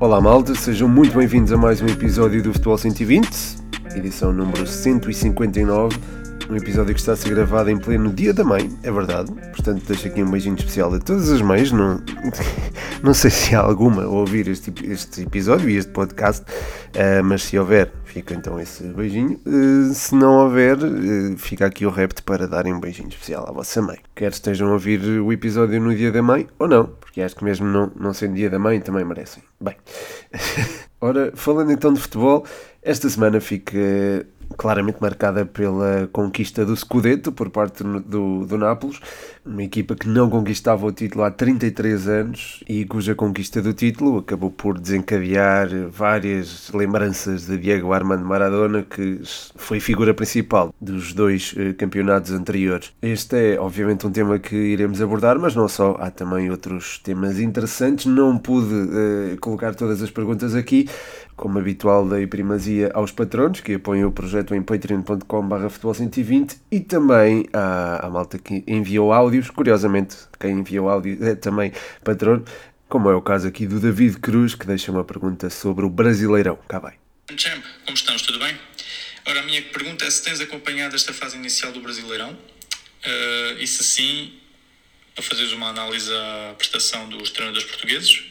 Olá malta, sejam muito bem-vindos a mais um episódio do Futebol 120, edição número 159, um episódio que está a ser gravado em pleno Dia da Mãe, é verdade, portanto deixo aqui um beijinho especial a todas as mães, não, não sei se há alguma a ouvir este, este episódio e este podcast, uh, mas se houver, fica então esse beijinho, uh, se não houver, uh, fica aqui o repto para darem um beijinho especial à vossa mãe, quer estejam a ouvir o episódio no Dia da Mãe ou não, porque acho que mesmo não, não sendo Dia da Mãe também merecem. Bem, ora, falando então de futebol, esta semana fica claramente marcada pela conquista do Scudetto por parte do, do Nápoles, uma equipa que não conquistava o título há 33 anos e cuja conquista do título acabou por desencadear várias lembranças de Diego Armando Maradona, que foi figura principal dos dois eh, campeonatos anteriores. Este é, obviamente, um tema que iremos abordar, mas não só, há também outros temas interessantes. Não pude uh, colocar todas as perguntas aqui, como habitual, dei primazia aos patronos que apoiam o projeto em patreon.com.br futebol120 e também à, à malta que enviou áudios. Curiosamente, quem enviou áudio é também patrono, como é o caso aqui do David Cruz, que deixa uma pergunta sobre o Brasileirão. Cá vai. Champ, como estamos? Tudo bem? Ora, a minha pergunta é se tens acompanhado esta fase inicial do Brasileirão uh, e se sim, para fazeres uma análise à prestação dos treinadores portugueses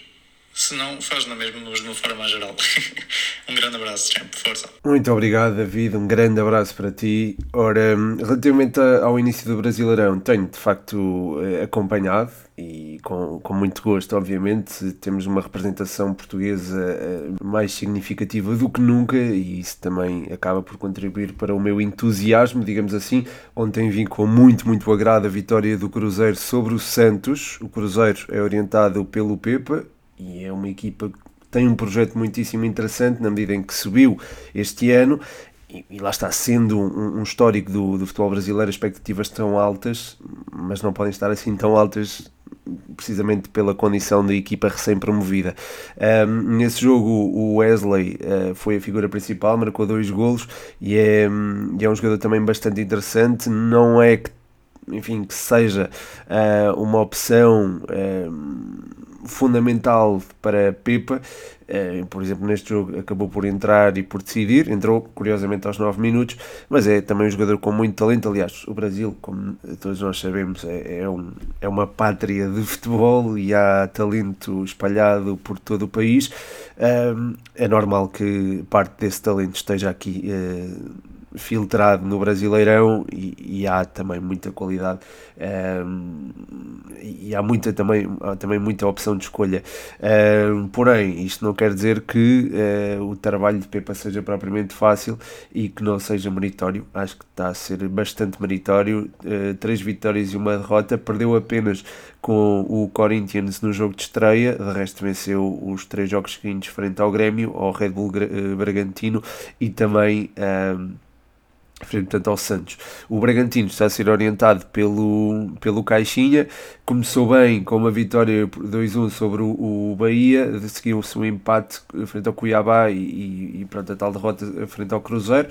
se não, faz na mesma, mas de uma forma geral. um grande abraço, sempre, força. Muito obrigado, David, um grande abraço para ti. Ora, relativamente ao início do Brasileirão, tenho de facto eh, acompanhado e com, com muito gosto, obviamente, temos uma representação portuguesa eh, mais significativa do que nunca e isso também acaba por contribuir para o meu entusiasmo, digamos assim. Ontem vim com muito, muito agrado a vitória do Cruzeiro sobre o Santos. O Cruzeiro é orientado pelo Pepa, e é uma equipa que tem um projeto muitíssimo interessante na medida em que subiu este ano e, e lá está, sendo um, um histórico do, do futebol brasileiro, as expectativas estão altas, mas não podem estar assim tão altas precisamente pela condição da equipa recém-promovida. Um, nesse jogo, o Wesley uh, foi a figura principal, marcou dois golos e é, e é um jogador também bastante interessante. Não é que enfim, que seja uh, uma opção uh, fundamental para Pepa. Uh, por exemplo, neste jogo acabou por entrar e por decidir, entrou curiosamente aos 9 minutos, mas é também um jogador com muito talento. Aliás, o Brasil, como todos nós sabemos, é, é, um, é uma pátria de futebol e há talento espalhado por todo o país. é normal que parte desse talento esteja aqui filtrado no Brasileirão e, e, há também muita qualidade um, e há muita também, há também muita opção de escolha. Um, porém, isto não quer dizer que uh, o trabalho de Pepa seja propriamente fácil e que não seja meritório. Acho que está a ser bastante meritório. Uh, três vitórias e uma derrota. Perdeu apenas com o Corinthians no jogo de estreia, de resto venceu os três jogos seguintes frente ao Grêmio, ao Red Bull eh, Bragantino e também um, frente ao Santos. O Bragantino está a ser orientado pelo, pelo Caixinha, começou bem com uma vitória 2-1 sobre o, o Bahia, seguiu-se um empate frente ao Cuiabá e, e, pronto, a tal derrota frente ao Cruzeiro.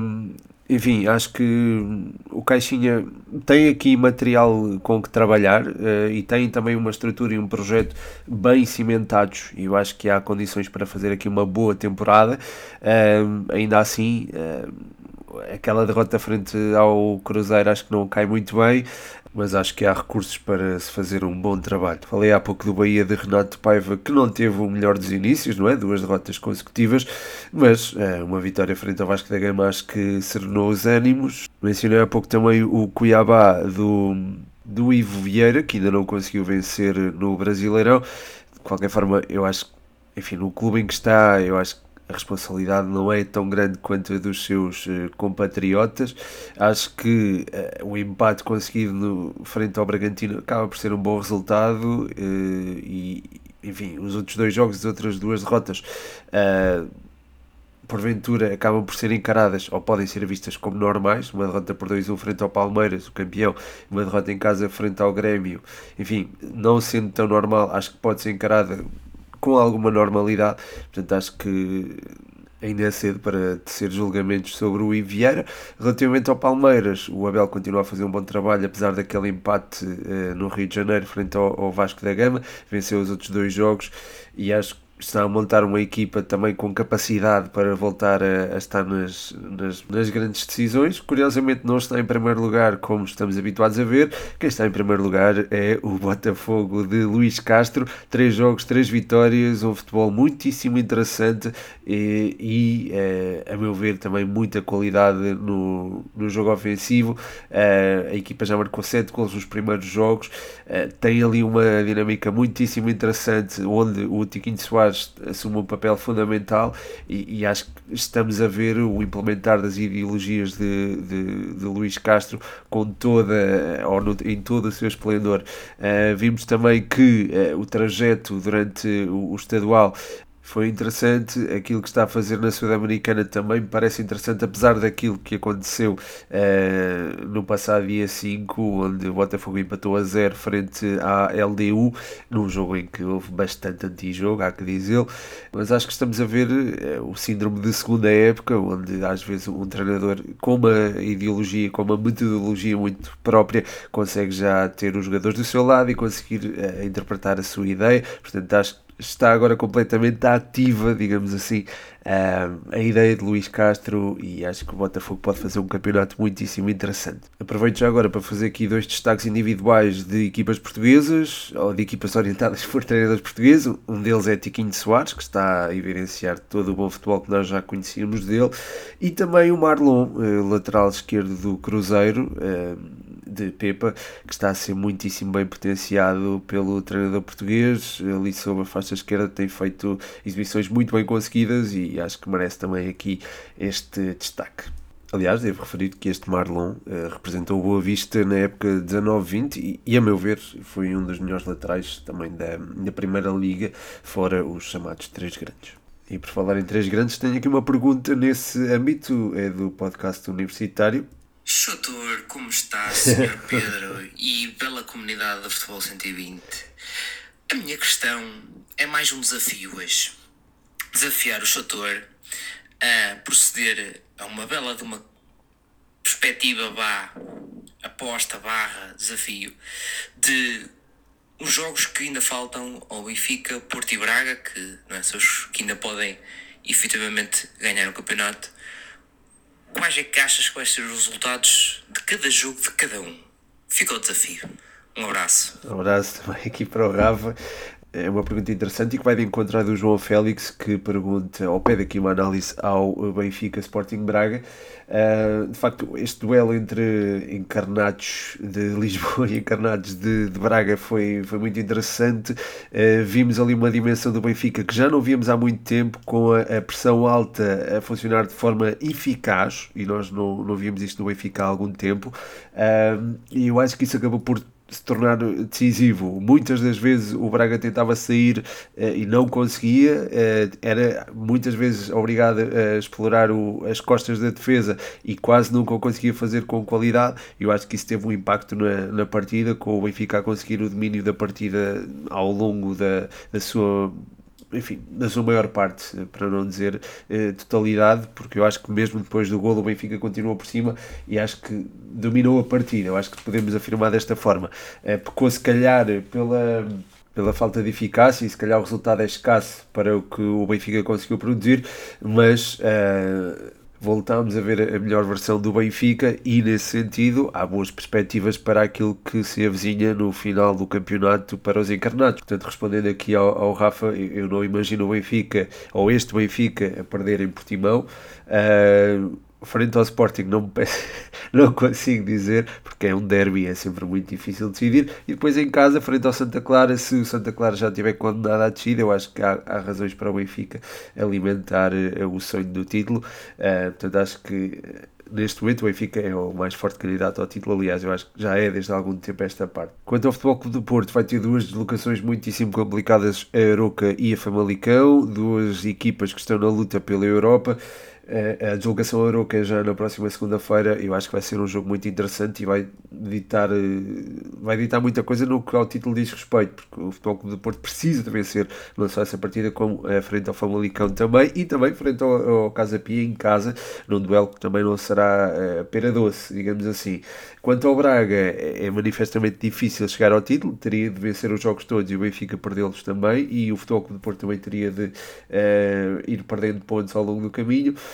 Um, enfim, acho que o Caixinha tem aqui material com que trabalhar uh, e tem também uma estrutura e um projeto bem cimentados e eu acho que há condições para fazer aqui uma boa temporada. Uh, ainda assim, uh, aquela derrota frente ao Cruzeiro acho que não cai muito bem, mas acho que há recursos para se fazer um bom trabalho. Falei há pouco do Bahia de Renato Paiva, que não teve o melhor dos inícios, não é? Duas derrotas consecutivas, mas é, uma vitória frente ao Vasco da Gama acho que serenou os ânimos. Mencionei há pouco também o Cuiabá do, do Ivo Vieira, que ainda não conseguiu vencer no Brasileirão. De qualquer forma, eu acho que, enfim, no clube em que está, eu acho que a responsabilidade não é tão grande quanto a dos seus uh, compatriotas. Acho que uh, o empate conseguido no, frente ao Bragantino acaba por ser um bom resultado uh, e, enfim, os outros dois jogos, as outras duas derrotas, porventura acabam por ser encaradas ou podem ser vistas como normais. Uma derrota por 2-1 frente ao Palmeiras, o campeão, uma derrota em casa frente ao Grêmio, enfim, não sendo tão normal, acho que pode ser encarada com alguma normalidade. Portanto, acho que ainda é cedo para tecer julgamentos sobre o Vieira. Relativamente ao Palmeiras, o Abel continua a fazer um bom trabalho, apesar daquele empate uh, no Rio de Janeiro frente ao, ao, Vasco da Gama, venceu os outros dois jogos e acho está a montar uma equipa também com capacidade para voltar a, a estar nas, nas, nas, grandes decisões. Curiosamente, não está em primeiro lugar, como estamos habituados a ver. Quem está em primeiro lugar é o Botafogo de Luís Castro. Três jogos, três vitórias, um futebol muitíssimo interessante e, e é, a meu ver, também muita qualidade no, no jogo ofensivo. É, a equipa já marcou sete gols nos primeiros jogos. É, tem ali uma dinâmica muitíssimo interessante, onde o Tiquinho Soares Soares assume um papel fundamental e, e, acho que estamos a ver o implementar das ideologias de, de, de Luís Castro com toda, ou no, em todo o seu esplendor. Uh, vimos também que uh, o trajeto durante o, o estadual foi interessante. Aquilo que está a fazer na Sul-Americana também me parece interessante, apesar daquilo que aconteceu uh, no passado dia 5, onde o Botafogo empatou a 0 frente à LDU, num jogo em que houve bastante antijogo, há que dizer. Mas acho que estamos a ver uh, o síndrome de segunda época, onde às vezes um treinador com uma ideologia, com uma metodologia muito própria, consegue já ter os jogadores do seu lado e conseguir uh, interpretar a sua ideia. Portanto, acho que está agora completamente ativa, digamos assim, a ideia de Luís Castro e acho que o Botafogo pode fazer um campeonato muitíssimo interessante. Aproveito já agora para fazer aqui dois destaques individuais de equipas portuguesas ou de equipas orientadas por treinadores portugueses. Um deles é Tiquinho Soares, que está a evidenciar todo o bom futebol que nós já conhecíamos dele, e também o Marlon, eh, lateral esquerdo do Cruzeiro eh, de Pepa, que está a ser muitíssimo bem potenciado pelo treinador português. Ali sob a faixa esquerda tem feito exibições muito bem conseguidas e acho que merece também aqui este destaque. Aliás, devo referir que este Marlon uh, representou Boa Vista na época 19-20 e, e, a meu ver, foi um dos melhores laterais também da, da Primeira Liga, fora os chamados Três Grandes. E por falar em Três Grandes, tenho aqui uma pergunta nesse âmbito, é do podcast universitário, Chutor, como está, Sr. Pedro e bela comunidade da Futebol 120? A minha questão é mais um desafio hoje. Desafiar o Chutor a proceder a uma bela de uma perspectiva vá, aposta, barra, desafio de os jogos que ainda faltam ao Benfica, Porto e Braga, que, não é, que ainda podem efetivamente ganhar o campeonato Quais é que achas que vai ser os resultados de cada jogo de cada um? Fica o desafio. Um abraço. Um abraço também aqui para o Rafa. É uma pergunta interessante e que vai de encontrar do João Félix, que pergunta, ou pede aqui uma análise ao Benfica Sporting Braga. Uh, de facto, este duelo entre encarnados de Lisboa e encarnados de, de Braga foi, foi muito interessante. Uh, vimos ali uma dimensão do Benfica que já não víamos há muito tempo, com a, a pressão alta a funcionar de forma eficaz, e nós não, não víamos isto no Benfica há algum tempo. Uh, e eu acho que isso acabou por se tornar decisivo. Muitas das vezes o Braga tentava sair eh, e não conseguia, eh, era muitas vezes obrigado a explorar o, as costas da defesa e quase nunca o conseguia fazer com qualidade. Eu acho que isso teve um impacto na, na partida, com o Benfica a conseguir o domínio da partida ao longo da, da sua enfim, na sua maior parte, para não dizer eh, totalidade, porque eu acho que mesmo depois do golo o Benfica continuou por cima e acho que dominou a partida. Eu acho que podemos afirmar desta forma. Eh, pecou se calhar pela pela falta de eficácia e se calhar o resultado é escasso para o que o Benfica conseguiu produzir, mas uh, voltámos a ver a melhor versão do Benfica e, nesse sentido, há boas perspectivas para aquilo que se avizinha no final do campeonato para os encarnados. Portanto, respondendo aqui ao, ao Rafa, eu não imagino o Benfica, ou este Benfica, a perder em Portimão. Uh, frente ao Sporting não, não consigo dizer, porque é um derby, é sempre muito difícil decidir. E depois em casa, frente ao Santa Clara, se o Santa Clara já tiver condenado à descida, eu acho que há, há razões para o Benfica alimentar uh, o sonho do título. Uh, portanto, acho que eh, neste momento o Benfica é o mais forte candidato ao título, aliás, eu acho que já é desde há algum tempo esta parte. Quanto ao Futebol Clube do Porto, vai ter duas deslocações muitíssimo complicadas, a Aroca e a Famalicão, duas equipas que estão na luta pela Europa. A deslocação Aroca já na próxima segunda-feira, eu acho que vai ser um jogo muito interessante e vai ditar, vai ditar muita coisa no que ao título diz respeito, porque o Futebol Clube do Porto precisa de vencer não só essa partida, como a frente ao Famalicão também e também frente ao, ao Casa Pia em casa, num duelo que também não será uh, pera doce, digamos assim. Quanto ao Braga, é, é manifestamente difícil chegar ao título, teria de vencer os jogos todos e o Benfica perdê-los também, e o Futebol Clube do Porto também teria de uh, ir perdendo pontos ao longo do caminho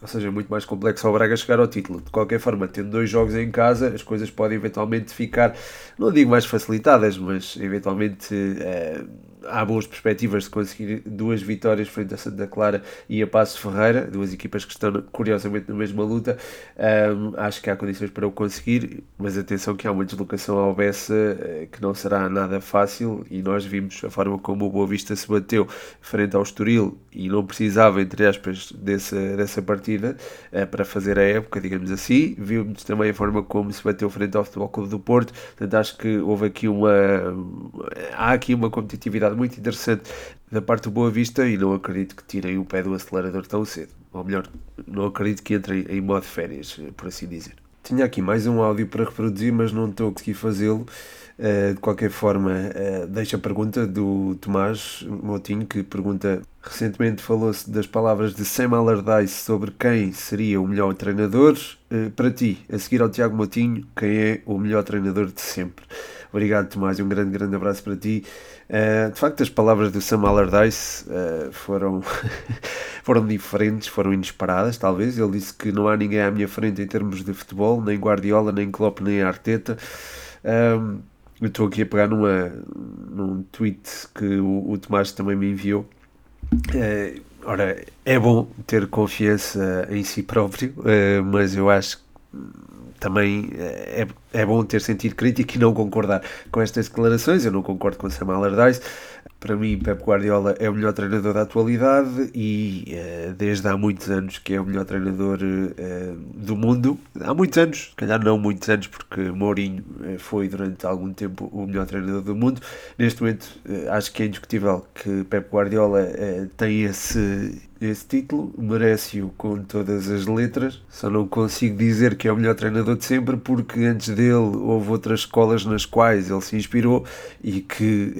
ou seja, é muito mais complexo ao Braga chegar ao título. De qualquer forma, tendo dois jogos em casa, as coisas podem eventualmente ficar, não digo mais facilitadas, mas eventualmente é, há boas perspectivas de conseguir duas vitórias frente a Santa Clara e a Passo Ferreira, duas equipas que estão curiosamente na mesma luta. Acho que há condições para o conseguir, mas atenção que há uma deslocação ao Bessa eh, que não será nada fácil e nós vimos a forma como o Boa Vista se bateu frente ao Estoril e não precisava, entre aspas, dessa, dessa partida uh, para fazer a época, digamos assim. Vimos também a forma como se bateu frente ao Futebol Clube do Porto, portanto acho que houve aqui uma há aqui uma competitividade muito interessante da parte do Boa Vista e não acredito que tirem o pé do acelerador tão cedo. Ou melhor, não acredito que entrem em modo férias, por assim dizer. Tinha aqui mais um áudio para reproduzir, mas não estou a conseguir fazê-lo. Uh, de qualquer forma, uh, deixo a pergunta do Tomás Motinho, que pergunta: recentemente falou-se das palavras de Sam Allardyce sobre quem seria o melhor treinador. Uh, para ti, a seguir ao Tiago Motinho, quem é o melhor treinador de sempre? Obrigado, Tomás, um grande, grande abraço para ti. Uh, de facto, as palavras do Sam Allardyce uh, foram, foram diferentes, foram inesperadas, talvez. Ele disse que não há ninguém à minha frente em termos de futebol, nem Guardiola, nem Klopp, nem Arteta. Uh, eu estou aqui a pegar numa, num tweet que o, o Tomás também me enviou. ora, é bom ter confiança em si próprio, mas eu acho que também é, é bom ter sentido crítico e não concordar com estas declarações. Eu não concordo com Sam Allardyce. Para mim, Pep Guardiola é o melhor treinador da atualidade e uh, desde há muitos anos que é o melhor treinador uh, do mundo. Há muitos anos, se calhar não muitos anos, porque Mourinho uh, foi durante algum tempo o melhor treinador do mundo. Neste momento, acho que é indiscutível que Pep Guardiola tem esse, esse título, merece-o com todas as letras. Só não consigo dizer que é o melhor treinador de sempre, porque antes dele houve outras escolas nas quais ele se inspirou e que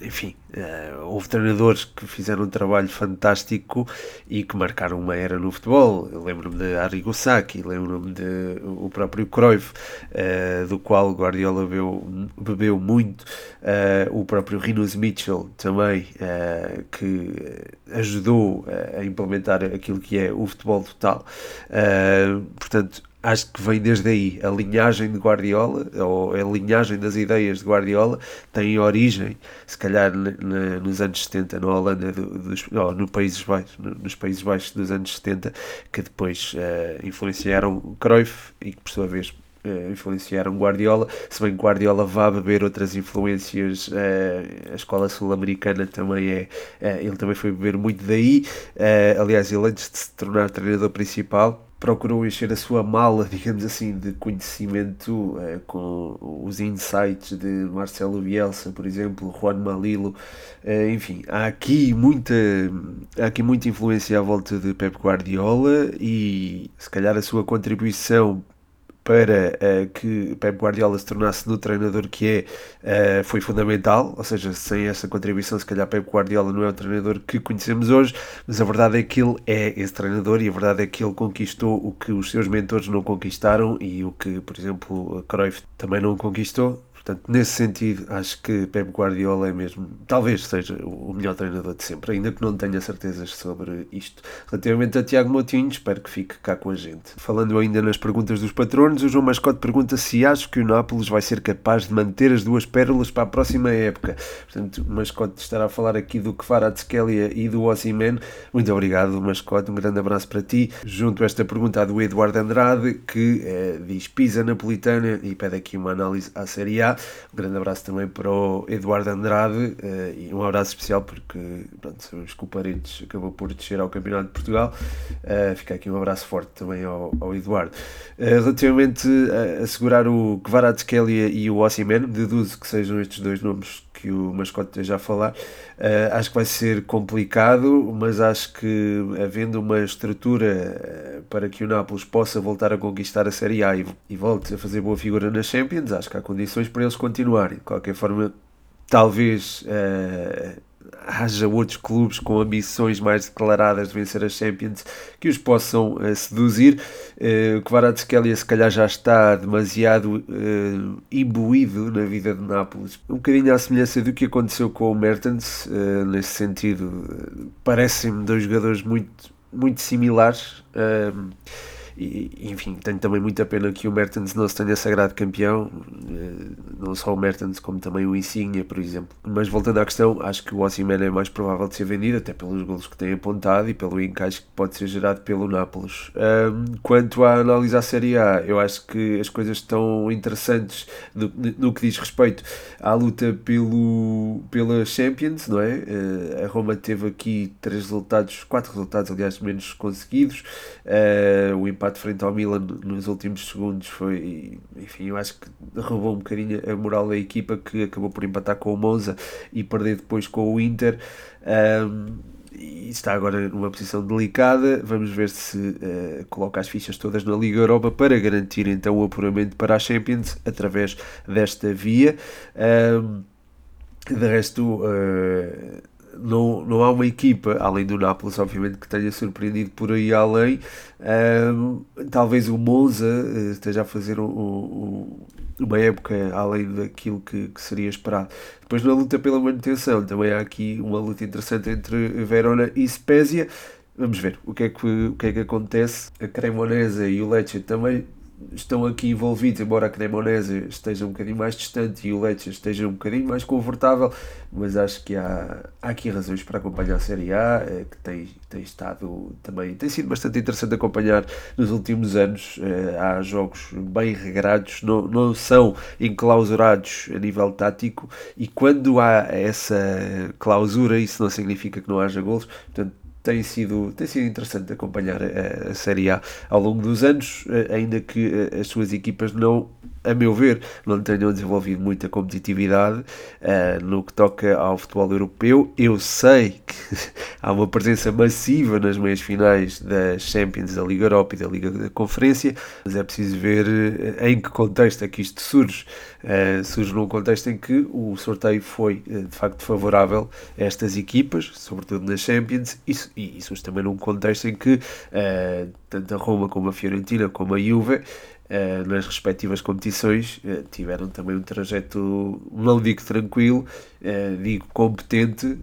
enfim, uh, houve treinadores que fizeram um trabalho fantástico e que marcaram uma era no futebol. Eu lembro-me de Arrigo Sacchi, lembro-me de o próprio Cruyff, uh, do qual Guardiola bebeu, bebeu muito, uh, o próprio Rinus Mitchell também, que ajudou a implementar aquilo que é o futebol total. portanto, acho que vem desde aí. A linhagem de Guardiola, ou a linhagem das ideias de Guardiola, tem origem, se calhar nos anos 70, na Holanda, dos, oh, no Países Baixos, nos Países Baixos dos anos 70, que depois uh, influenciaram Cruyff e que, por sua vez, Uh, influenciaram Guardiola, se bem que Guardiola vá beber outras influências, uh, a escola sul-americana também é, uh, ele também foi beber muito daí, aliás ele antes de se tornar treinador principal, procurou encher a sua mala, digamos assim, de conhecimento com os insights de Marcelo Bielsa, por exemplo, Juan Malilo, enfim, há aqui muita há aqui muita influência à volta de Pep Guardiola e se calhar a sua contribuição para uh, que Pep Guardiola se tornasse no treinador que é, uh, foi fundamental, ou seja, sem essa contribuição, se calhar Pep Guardiola não é o treinador que conhecemos hoje, mas a verdade é que ele é esse treinador e a verdade é que ele conquistou o que os seus mentores não conquistaram e o que, por exemplo, Cruyff também não conquistou, Portanto, nesse sentido, acho que Pep Guardiola é mesmo, talvez seja o melhor treinador de sempre, ainda que não tenha certezas sobre isto. Relativamente a Tiago Moutinho, espero que fique cá com a gente. Falando ainda nas perguntas dos patronos, o João Mascote pergunta se acho que o Nápoles vai ser capaz de manter as duas pérolas para a próxima época. Portanto, o Mascote estará a falar aqui do Kvaratskhelia e do Ossiman. Muito obrigado, Mascote, um grande abraço para ti. Junto a esta pergunta do Eduardo Andrade, que é, diz Pisa Napolitana e pede aqui uma análise à Série A. Um grande abraço também para o Eduardo Andrade uh, e um abraço especial porque pronto, os Coparentes acabou por descer ao Campeonato de Portugal. Uh, fica aqui um abraço forte também ao, ao Eduardo. Uh, relativamente a assegurar o Kvaratskhelia e o Ossiman, deduzo que sejam estes dois nomes que o mascote esteja a falar. Uh, acho que vai ser complicado, mas acho que havendo uma estrutura para que o Nápoles possa voltar a conquistar a Série A e, e volte a fazer boa figura nas Champions, acho que há condições para eles continuarem. De qualquer forma, talvez uh, haja outros clubes com ambições mais declaradas de vencer a Champions que os possam uh, seduzir. Uh, Kvaratskhelia se calhar já está demasiado uh, imbuído na vida de Nápoles. Um bocadinho à semelhança do que aconteceu com o Mertens, uh, nesse sentido, parecem-me dois jogadores muito, muito similares. Enfim, tenho também muita pena que o Mertens não se tenha sagrado campeão, eh, não só o Mertens, como também o Insigne, por exemplo. Mas voltando à questão, acho que o Osimhen é mais provável de ser vendido, até pelos golos que tem apontado e pelo encaixe que pode ser gerado pelo Nápoles. Um, quanto à análise à Série A, eu acho que as coisas estão interessantes no, no que diz respeito à luta pelo, pela Champions, não é? Uh, a Roma teve aqui três resultados, quatro resultados, aliás, menos conseguidos. Uh, o empate empate frente ao Milan nos últimos segundos foi, enfim, eu acho que roubou um bocadinho a moral da equipa que acabou por empatar com o Monza e perder depois com o Inter. Um, e está agora numa posição delicada. Vamos ver se uh, coloca as fichas todas na Liga Europa para garantir então o apuramento para a Champions através desta via. Um, de resto, uh, não, não há uma equipa, além do Nápoles, obviamente, que tenha surpreendido por aí além. Um, talvez o Monza uh, esteja a fazer um, um, uma época além daquilo que, que, seria esperado. Depois, na luta pela manutenção, também há aqui uma luta interessante entre Verona e Spezia. Vamos ver o que é que, o que, é que acontece. A Cremonese e o Lecce também estão aqui envolvidos, embora a Cremonese esteja um bocadinho mais distante e o Lecce esteja um bocadinho mais confortável, mas acho que há, há aqui razões para acompanhar a Série A, eh, que tem, tem estado também, tem sido bastante interessante acompanhar nos últimos anos. Eh, há jogos bem regrados, não, não são enclausurados a nível tático, e quando há essa clausura, isso não significa que não haja golos, portanto tem sido, tem sido interessante acompanhar a, a Série A ao longo dos anos, eh, ainda que eh, as suas equipas não, a meu ver, não tenham desenvolvido muita competitividade uh, no que toca ao futebol europeu. Eu sei que há uma presença massiva nas meias finais das Champions, da Liga Europa e da Liga da Conferência, mas é preciso ver em que contexto é que isto surge. Uh, surge num contexto em que o sorteio foi de facto favorável a estas equipas, sobretudo nas Champions, e, e isso também num contexto em que uh, tanto a Roma como a Fiorentina como a Juve uh, nas respectivas competições uh, tiveram também um trajeto, não digo tranquilo, digo competente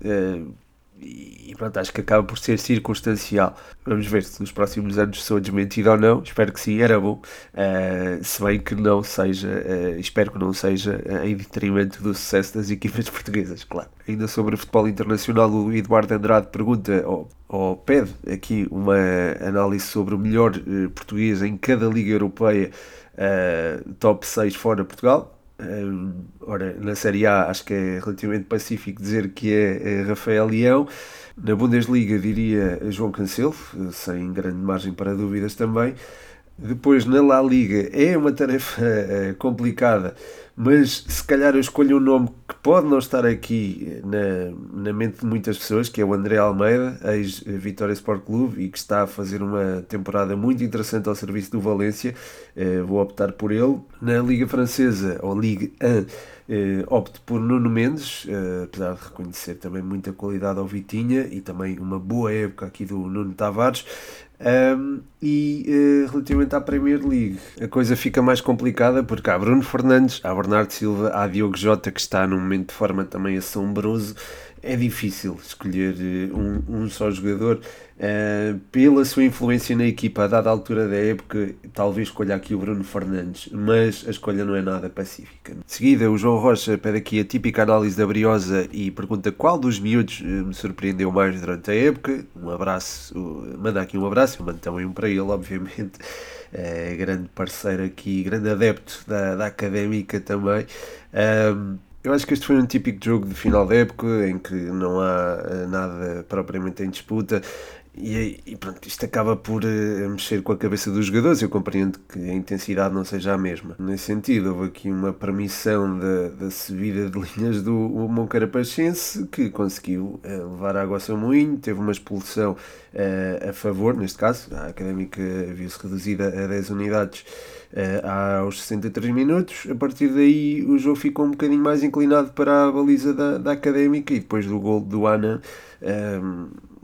e pronto, acho que acaba por ser circunstancial. Vamos ver se nos próximos anos sou desmentido ou não. Espero que sim, era bom. Uh, se bem que não seja, uh, espero que não seja uh, em detrimento do sucesso das equipas portuguesas, claro. Ainda sobre o futebol internacional, o Eduardo Andrade pergunta, ou, ou pede aqui uma análise sobre o melhor português em cada liga europeia, top 6 fora Portugal ora, na Série A acho que é relativamente pacífico dizer que é, é Rafael Leão. Na Bundesliga diria João Cancelo, sem grande margem para dúvidas também. Depois na La Liga é uma tarefa uh, complicada, mas se calhar eu escolho um nome que pode não estar aqui na, na mente de muitas pessoas, que é o André Almeida, ex-Vitória Sport Clube, e que está a fazer uma temporada muito interessante ao serviço do Valência. Vou optar por ele. Na Liga Francesa, ou Ligue 1, Uh, opto por Nuno Mendes, uh, apesar de reconhecer também muita qualidade ao Vitinha e também uma boa época aqui do Nuno Tavares. Um, e uh, relativamente à Premier League, a coisa fica mais complicada porque há Bruno Fernandes, há Bernardo Silva, há Diogo Jota que está num momento de forma também assombroso é difícil escolher eh, um, um só jogador. Uh, pela sua influência na equipa a dada altura da época, talvez escolha aqui o Bruno Fernandes, mas a escolha não é nada pacífica. De seguida, o João Rocha pede aqui a típica análise da Briosa e pergunta qual dos miúdos eh, me surpreendeu mais durante a época. Um abraço, manda aqui um abraço, eu mando também um para ele, obviamente. É grande parceiro aqui, grande adepto da, da académica também. Eu acho que este foi um típico jogo de final da época em que não há eh, nada propriamente em disputa e, e, pronto, isto acaba por uh, mexer com a cabeça dos jogadores. Eu compreendo que a intensidade não seja a mesma. Nesse sentido, houve aqui uma permissão da, da subida de linhas do Moncarapachense que conseguiu uh, levar a água ao seu moinho. Teve uma expulsão uh, a favor, neste caso, a académica viu-se reduzida a 10 unidades aos 63 minutos. A partir daí, o jogo ficou um bocadinho mais inclinado para a baliza da, da académica e depois do gol do Ana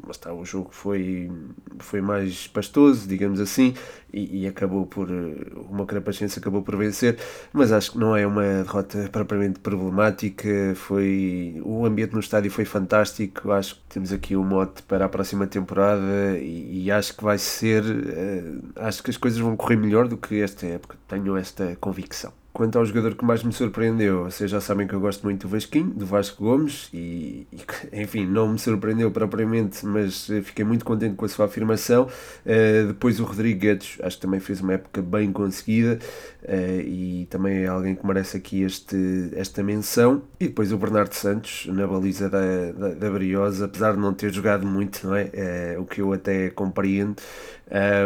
está, o jogo foi, foi mais pastoso, digamos assim, e, e acabou por. Uma Carapachense acabou por vencer, mas acho que não é uma derrota propriamente problemática. Foi, o ambiente no estádio foi fantástico. Acho que temos aqui o um mote para a próxima temporada e, e acho que vai ser. Uh, acho que as coisas vão correr melhor do que esta época. Tenho esta convicção. Quanto ao jogador que mais me surpreendeu, vocês já sabem que eu gosto muito do Vasquinho, do Vasco Gomes, e, e enfim, não me surpreendeu propriamente, mas fiquei muito contente com a sua afirmação. Uh, depois o Rodrigo Guedes, acho que também fez uma época bem conseguida, uh, e também é alguém que merece aqui este, esta menção. E depois o Bernardo Santos, na baliza da, da, da Briosa, apesar de não ter jogado muito, não é? Uh, o que eu até compreendo,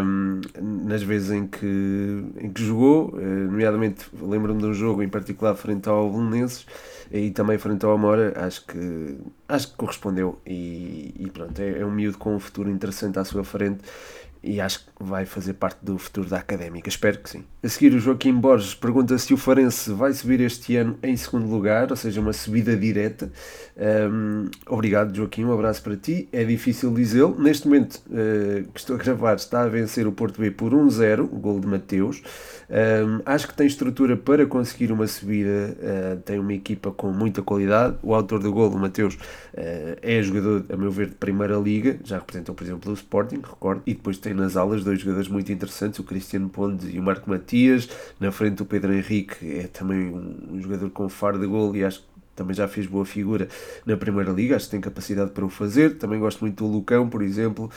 um, nas vezes em que, em que jogou, uh, nomeadamente lembro-me de um jogo em particular frente ao Belenenses e também frente ao Amora, acho que, acho que correspondeu e, e pronto, é, é um miúdo com um futuro interessante à sua frente e acho que vai fazer parte do futuro da Académica, espero que sim. A seguir, o Joaquim Borges pergunta se o Farense vai subir este ano em segundo lugar, ou seja, uma subida direta. Um, obrigado, Joaquim, um abraço para ti. É difícil dizê-lo. Neste momento uh, que estou a gravar, está a vencer o Porto B por 1-0, o gol de Mateus. Um, acho que tem estrutura para conseguir uma subida, uh, tem uma equipa com muita qualidade. O autor do gol, o Mateus, uh, é jogador, a meu ver, de Primeira Liga, já representou, por exemplo, o Sporting, recordo, e depois tem nas alas dois jogadores muito interessantes, o Cristiano Pontes e o Marco Matias. Na frente, o Pedro Henrique é também um, um jogador com faro de gol e acho que também já fez boa figura na Primeira Liga, acho que tem capacidade para o fazer. Também gosto muito do Lucão, por exemplo.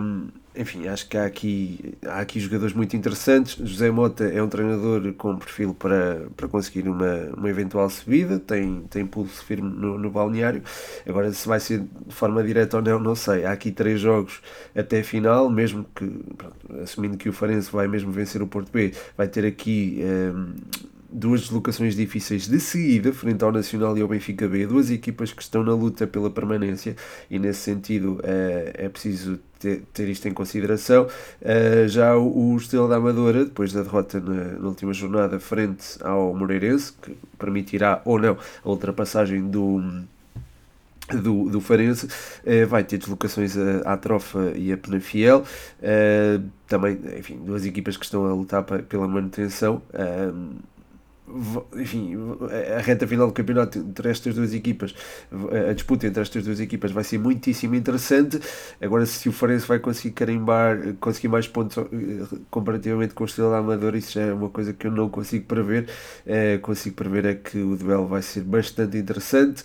Um, enfim, acho que há aqui, há aqui jogadores muito interessantes. José Mota é um treinador com perfil para, para conseguir uma, uma eventual subida, tem, tem pulso firme no, no balneário. Agora, se vai ser de forma direta ou não, não sei. Há aqui três jogos até a final, mesmo que, pronto, assumindo que o Farense vai mesmo vencer o Porto B, vai ter aqui. Um, duas deslocações difíceis de seguida, frente ao Nacional e ao Benfica B, duas equipas que estão na luta pela permanência e nesse sentido é, é preciso ter, isto em consideração. Uh, já o, Estrela da Amadora, depois da derrota na, última jornada frente ao Moreirense, que permitirá ou não a ultrapassagem do do, do Farense, uh, vai ter deslocações à Trofa e a Penafiel, uh, também, enfim, duas equipas que estão a lutar pela manutenção, uh, enfim, a reta final do campeonato entre estas duas equipas, a disputa entre estas duas equipas vai ser muitíssimo interessante. Agora, se o Farense vai conseguir carimbar, conseguir mais pontos eh, comparativamente com o Estrela Amadora, isso já é uma coisa que eu não consigo prever. É, consigo prever é que o duelo vai ser bastante interessante.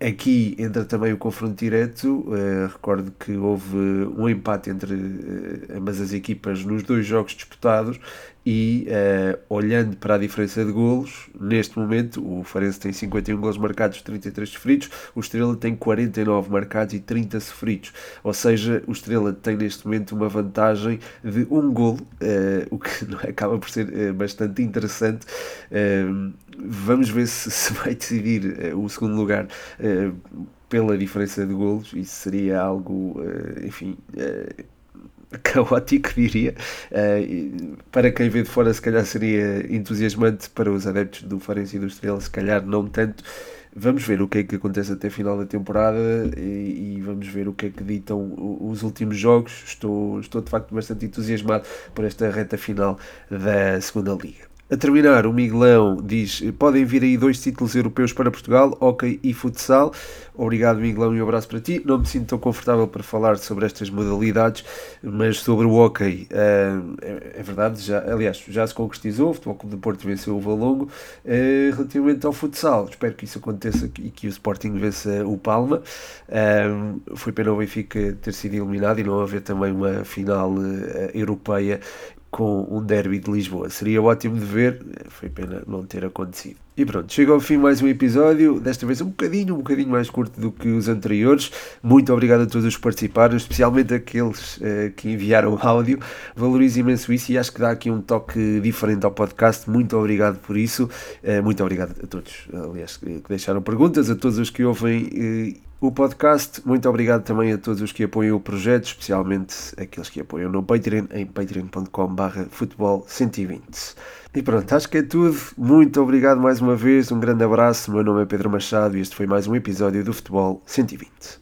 Aqui entra também o confronto direto. Uh, recordo que houve um empate entre uh, ambas as equipas nos dois jogos disputados e uh, olhando para a diferença de golos, neste momento o Farense tem 51 golos marcados, 33 sofridos, o Estrela tem 49 marcados e 30 sofridos, ou seja, o Estrela tem neste momento uma vantagem de um golo, uh, o que acaba por ser uh, bastante interessante. Vamos ver se, se vai decidir o segundo lugar pela diferença de golos, isso seria algo, enfim caótico, diria. Uh, para quem vê de fora, se calhar seria entusiasmante, para os adeptos do Farense Estrela, se calhar não tanto. Vamos ver o que é que acontece até a final da temporada e, e, vamos ver o que é que ditam os últimos jogos. Estou, estou de facto bastante entusiasmado por esta reta final da segunda Liga. A terminar, o Miguelão diz: podem vir aí dois títulos europeus para Portugal, hockey e futsal. Obrigado, Miguelão, e um abraço para ti. Não me sinto tão confortável para falar sobre estas modalidades, mas sobre o hockey, uh, é, verdade, já, aliás, já se concretizou. O Futebol Clube de Porto venceu o Valongo. Uh, relativamente ao futsal, espero que isso aconteça e que o Sporting vença o Palma. Uh, foi pena o Benfica ter sido eliminado e não haver também uma final europeia com um derby de Lisboa. Seria ótimo de ver, foi pena não ter acontecido. E pronto, chega ao fim mais um episódio, desta vez um bocadinho, um bocadinho mais curto do que os anteriores. Muito obrigado a todos os que participaram, especialmente aqueles uh, que enviaram áudio. Valorizo imenso isso e acho que dá aqui um toque diferente ao podcast. Muito obrigado por isso. Uh, muito obrigado a todos, aliás, que deixaram perguntas, a todos os que ouvem uh, o podcast. Muito obrigado também a todos os que apoiam o projeto, especialmente aqueles que apoiam no Patreon, em patreon.com.br futebol 120. E pronto, acho que é tudo. Muito obrigado mais uma vez, um grande abraço. O meu nome é Pedro Machado e este foi mais um episódio do Futebol 120.